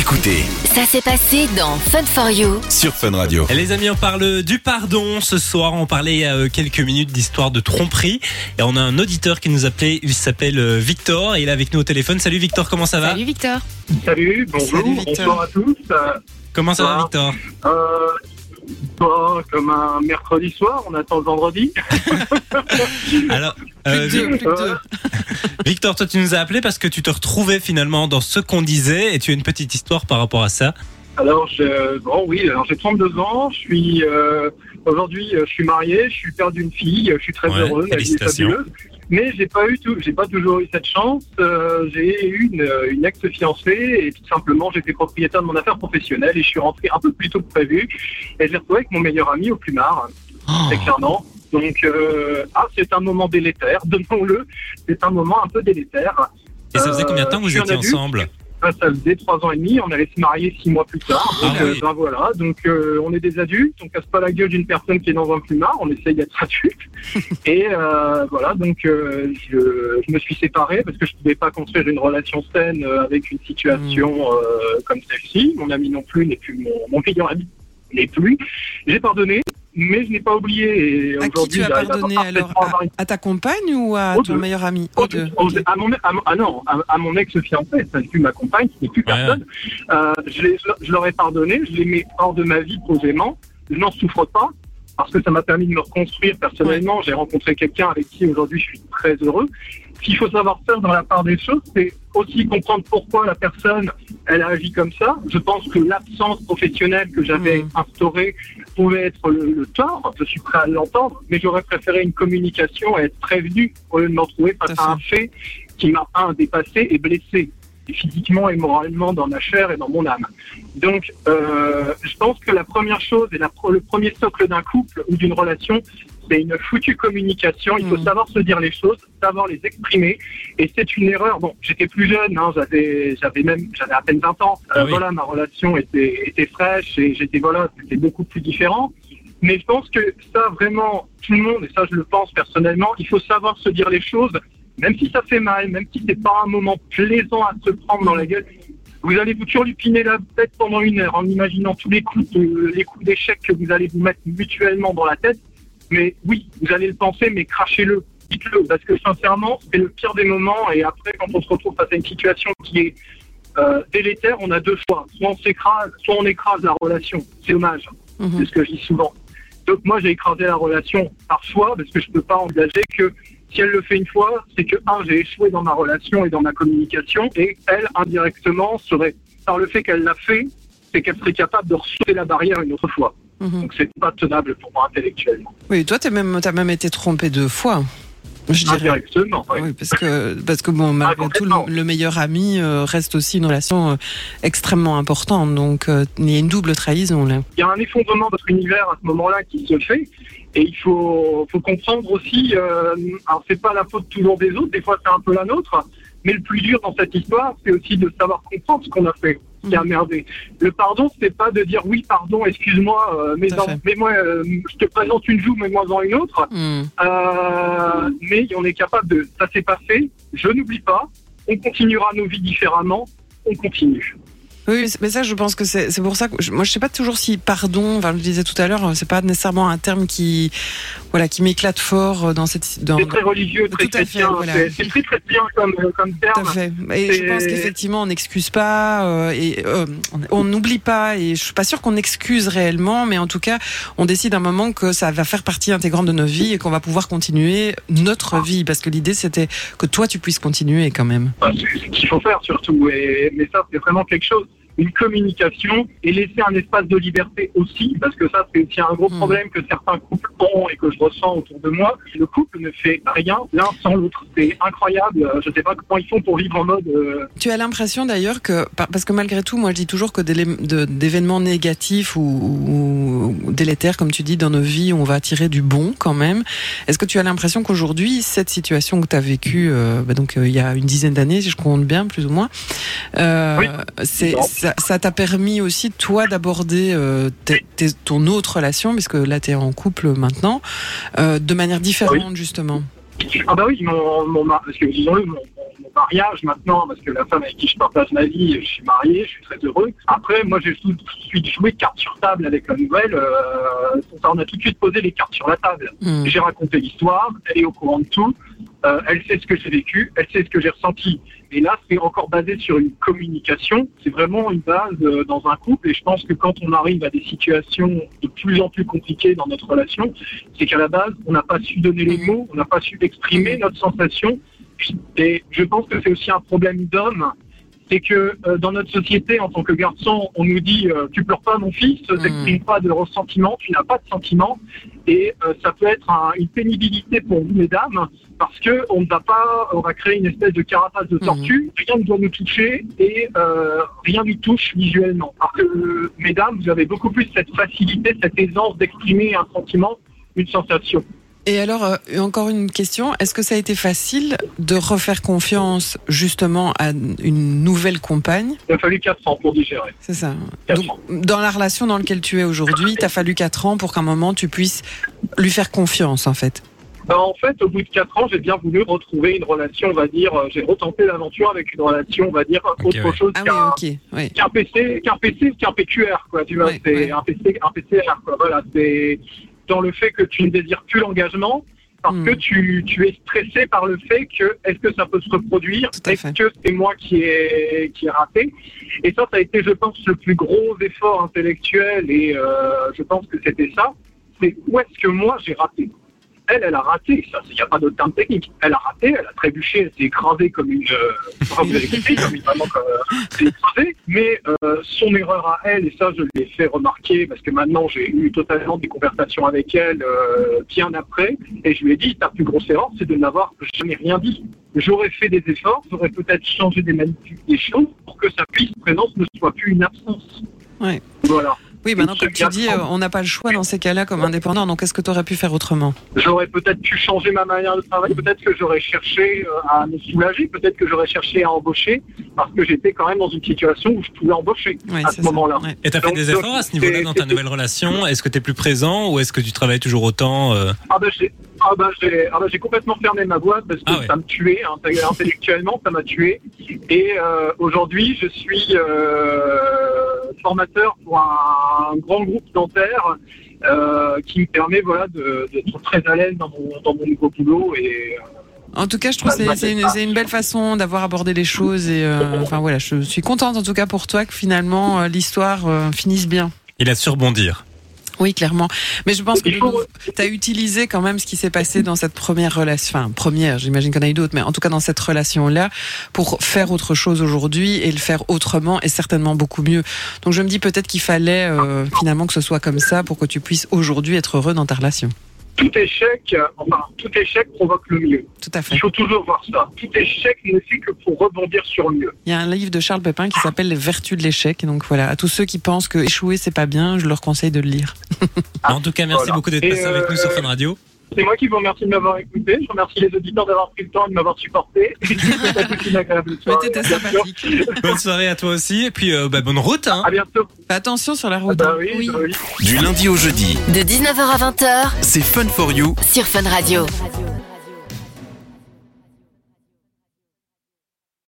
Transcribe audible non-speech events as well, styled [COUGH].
Écoutez Ça s'est passé dans Fun for You. sur Fun Radio. Et Les amis, on parle du pardon ce soir. On parlait il y a quelques minutes d'histoire de tromperie. Et on a un auditeur qui nous appelait. Il s'appelle euh, Victor et il est avec nous au téléphone. Salut Victor, comment ça va? Salut Victor. Salut, bonjour, Salut, Victor. bonsoir à tous. Comment ça va. Victor? Euh, comme un mercredi soir, on attend le vendredi. [LAUGHS] Alors, euh, Vi- [LAUGHS] Victor, toi tu nous as appelé parce que tu te retrouvais finalement dans ce qu'on disait et tu as une petite histoire par rapport à ça. alors, je, bon, oui, alors j'ai 32 ans, je suis euh, aujourd'hui, euh, je suis marié, je suis père d'une fille, je suis très Ouais, heureux, ma vie est félicitations. fabuleuse. Mais j'ai pas eu tout, j'ai pas toujours eu cette chance. Euh, j'ai eu une, une ex-fiancée et tout simplement j'étais propriétaire de mon affaire professionnelle et je suis rentré un peu plus tôt que prévu. Et je l'ai retrouvé avec mon meilleur ami au plumard. Oh. très clairement. Donc, euh, ah, c'est un moment délétère, [LAUGHS] donnons-le. C'est un moment un peu délétère. Et ça faisait combien de temps que vous un étiez ensemble? Ah, ça faisait trois ans et demi. On allait se marier six mois plus tard. Ah Donc, euh, oui. ben voilà. Donc, euh, on est des adultes. On casse pas la gueule d'une personne qui est dans un plumard. On essaye d'être adulte. [LAUGHS] et euh, voilà. Donc, euh, je, je me suis séparé parce que je pouvais pas construire une relation saine euh, avec une situation euh, comme celle-ci. Mon ami non plus n'est plus mon, mon meilleur ami n'est plus. J'ai pardonné. Mais je n'ai pas oublié. Et À qui tu as à pardonné parfaitement alors? à, à ta compagne ou à ton deux. meilleur ami? Oh, deux. à mon, à ah non, à, à mon ex-fiancée, ça n'est plus ma compagne, ce n'est plus Ouais. personne. Euh, je, l'ai- je leur ai pardonné, je les mets hors de ma vie posément. Je n'en souffre pas parce que ça m'a permis de me reconstruire personnellement. J'ai rencontré quelqu'un avec qui aujourd'hui je suis très heureux. Ce qu'il faut savoir faire dans la part des choses, c'est aussi comprendre pourquoi la personne elle a agi comme ça. Je pense que l'absence professionnelle que j'avais Mhm. instaurée pouvait être le, le tort. Je suis prêt à l'entendre, mais j'aurais préféré une communication et être prévenu au lieu de me retrouver face à un fait qui m'a un dépassé et blessé physiquement et moralement dans ma chair et dans mon âme. Donc, euh, je pense que la première chose et la, le premier socle d'un couple ou d'une relation, c'est une foutue communication. Il faut Mhm. savoir se dire les choses, savoir les exprimer. Et c'est une erreur. Bon, j'étais plus jeune, hein, j'avais, j'avais même, j'avais à peine 20 ans. Euh, Ah oui. Voilà, ma relation était, était fraîche et j'étais, voilà, c'était beaucoup plus différent. Mais je pense que ça, vraiment, tout le monde, et ça, je le pense personnellement, il faut savoir se dire les choses, même si ça fait mal, même si c'est pas un moment plaisant à se prendre dans la gueule. Vous allez vous turlupiner la tête pendant une heure en imaginant tous les coups, de- les coups d'échec que vous allez vous mettre mutuellement dans la tête. Mais oui, vous allez le penser, mais crachez-le, dites-le, parce que sincèrement, c'est le pire des moments. Et après, quand on se retrouve face à une situation qui est euh, délétère, on a deux choix. Soit on s'écrase, soit on écrase la relation. C'est dommage. Mhm. C'est ce que je dis souvent. Donc moi, j'ai écrasé la relation par choix parce que je ne peux pas envisager que si elle le fait une fois, c'est que, un, j'ai échoué dans ma relation et dans ma communication, et elle, indirectement, serait, par le fait qu'elle l'a fait, c'est qu'elle serait capable de ressauter la barrière une autre fois. Mhm. Donc c'est pas tenable pour moi intellectuellement. Oui, toi, t'as même, t'as même été trompé deux fois. Je dirais. Indirectement, oui. Oui, parce que, parce que bon, malgré tout, le, le meilleur ami euh, reste aussi une relation euh, extrêmement importante. Donc, euh, il y a une double trahison là. il y a un effondrement de votre univers à ce moment-là qui se fait. Et il faut, faut comprendre aussi, euh, alors c'est pas la faute toujours des autres, des fois c'est un peu la nôtre, mais le plus dur dans cette histoire, c'est aussi de savoir comprendre ce qu'on a fait, qui a merdé. Le pardon, c'est pas de dire oui, pardon, excuse-moi, euh, mais moi, euh, je te présente une joue, mais moi en une autre. Hmm. Euh, mais on est capable de, ça s'est passé, je n'oublie pas, on continuera nos vies différemment, on continue. Oui, mais ça, je pense que c'est pour ça que je- moi, je sais pas toujours si pardon, enfin, je le disais tout à l'heure, c'est pas nécessairement un terme qui, voilà, qui m'éclate fort euh, dans cette, dans, C'est très religieux, très Tout à fait, chrétien, voilà. c'est- très chrétien comme, comme Tout terme. à fait. Et je pense qu'effectivement, on n'excuse pas euh, et euh, on- n'oublie pas. Et je suis pas sûre qu'on excuse réellement, mais en tout cas, on décide un moment que ça va faire partie intégrante de nos vies et qu'on va pouvoir continuer notre vie. Parce que l'idée, c'était que toi, tu puisses continuer quand même. Enfin, c'est ce qu'il faut faire surtout. Et, mais ça, c'est vraiment quelque chose. Une communication et laisser un espace de liberté aussi, parce que ça, c'est aussi un gros Mm. problème que certains couples ont et que je ressens autour de moi. Le couple ne fait rien l'un sans l'autre. C'est incroyable. Euh, Je sais pas comment ils font pour vivre en mode. euh, Tu as l'impression d'ailleurs que, par- parce que malgré tout, moi je dis toujours que d'événements négatifs ou, délétères, comme tu dis, dans nos vies, on va tirer du bon quand même. Est-ce que tu as l'impression qu'aujourd'hui, cette situation que tu as vécue, euh, bah donc euh, il y a une dizaine d'années, si je compte bien, plus ou moins, Oui. c'est Non. ça ça t'a permis aussi toi d'aborder euh, ton autre relation, puisque là tu es en couple maintenant, euh, de manière différente justement. Ah bah oui, mon, mon mari, parce que disons-le, mon, mon mariage maintenant, parce que la femme avec qui je partage ma vie, je suis marié, je suis très heureux. Après, moi, j'ai tout de suite joué carte sur table avec la nouvelle. euh, on a tout de suite posé les cartes sur la table. Hmm. J'ai raconté l'histoire, elle est au courant de tout, euh, elle sait ce que j'ai vécu, elle sait ce que j'ai ressenti. Et là, c'est encore basé sur une communication. C'est vraiment une base euh, dans un couple. Et je pense que quand on arrive à des situations de plus en plus compliquées dans notre relation, c'est qu'à la base, on n'a pas su donner les mots, on n'a pas su exprimer notre sensation. Et je pense que c'est aussi un problème d'homme. C'est que euh, dans notre société, en tant que garçon, on nous dit euh, tu pleures pas mon fils, t'exprimes pas de ressentiment, tu n'as pas de sentiment, et euh, ça peut être un- une pénibilité pour vous, mesdames, parce que on ne va pas, on va créer une espèce de carapace de tortue, rien ne doit nous toucher et rien nous touche visuellement. Alors que, mesdames, vous avez beaucoup plus cette facilité, cette aisance d'exprimer un sentiment, une sensation. Et alors, euh, encore une question. Est-ce que ça a été facile de refaire confiance justement à une nouvelle compagne? Il a fallu 4 ans pour digérer. C'est ça. Donc, dans la relation dans laquelle tu es aujourd'hui, t'as fallu 4 ans pour qu'à un moment tu puisses lui faire confiance en fait. Ben, en fait, au bout de 4 ans, j'ai bien voulu retrouver une relation, on va dire, euh, j'ai retenté l'aventure avec une relation, on va dire, autre ouais. chose Ah qu'un oui, ok. Oui. qu'un PC, qu'un PC, qu'un PQR, quoi. Tu vois, Ouais, c'est ouais. un PC, un PCR, quoi. Voilà, c'est dans le fait que tu ne désires plus l'engagement parce Hmm. que tu, tu es stressé par le fait que est-ce que ça peut se reproduire, est-ce que c'est moi qui ai qui ai raté? Et ça, ça a été, je pense, le plus gros effort intellectuel et euh, je pense que c'était ça. C'est où est-ce que moi j'ai raté? Elle, elle a raté, ça, il n'y a pas d'autre terme technique. Elle a raté, elle a trébuché, elle s'est écrasée comme une, euh, enfin, vous avez compris, comme une vraiment comme, euh, s'est écrasée. Mais euh, son erreur à elle, et ça je l'ai fait remarquer parce que maintenant j'ai eu totalement des conversations avec elle euh, bien après, et je lui ai dit ta plus grosse erreur, c'est de n'avoir jamais rien dit. J'aurais fait des efforts, j'aurais peut-être changé des, des choses pour que sa puisse présence ne soit plus une absence. Ouais. Voilà. Oui, maintenant, comme tu dis, euh, on n'a pas le choix dans ces cas-là comme indépendant. Donc, est-ce que tu aurais pu faire autrement? J'aurais peut-être pu changer ma manière de travailler, peut-être que j'aurais cherché euh, à me soulager, peut-être que j'aurais cherché à embaucher, parce que j'étais quand même dans une situation où je pouvais embaucher Oui, à ce moment-là. Ouais. Et t'as fait Donc, des donc, efforts à ce niveau-là dans ta nouvelle relation? Est-ce que t'es plus présent ou est-ce que tu travailles toujours autant euh? Ah ben j'ai ah ben, j'ai ah ben, j'ai complètement fermé ma boîte parce que Ah ouais. ça me tuait, hein, intellectuellement ça m'a tué. Et euh, aujourd'hui je suis euh, formateur pour un, grand groupe dentaire euh, qui me permet voilà de- d'être très à l'aise dans mon, dans mon nouveau boulot et euh, En tout cas, je trouve que c'est- c'est une, belle façon d'avoir abordé les choses. Et euh, enfin voilà, je suis contente en tout cas pour toi que finalement l'histoire euh, finisse bien. Il a su rebondir. Oui, clairement. Mais je pense que faut- tu as utilisé quand même ce qui s'est passé dans cette première relation. Enfin, première, j'imagine en a eu d'autres, mais en tout cas dans cette relation-là, pour faire autre chose aujourd'hui et le faire autrement et certainement beaucoup mieux. Donc je me dis peut-être qu'il fallait euh, finalement que ce soit comme ça pour que tu puisses aujourd'hui être heureux dans ta relation. Tout échec, euh, enfin tout échec provoque le mieux. Tout à fait. Il faut toujours voir ça. Tout échec ne fait que pour rebondir sur le mieux. Il y a un livre de Charles Pépin qui s'appelle Les vertus de l'échec. Et donc voilà, à tous ceux qui pensent que échouer c'est pas bien, je leur conseille de le lire. [LAUGHS] en tout cas, merci Voilà. beaucoup d'être passé avec nous euh, sur Fun Radio. C'est moi qui vous remercie de m'avoir écouté. Je remercie les auditeurs d'avoir pris le temps et de m'avoir supporté. [LAUGHS] Et je vous souhaite à tous une agréable Mais soirée. t'étais Bien sûr. sympathique. Bonne soirée à toi aussi et puis euh, bah, bonne route. Hein. À bientôt. Attention sur la Ah route. bah hein. oui, bah oui. Du lundi au jeudi, De 19h à 20h c'est Fun for You sur Fun Radio.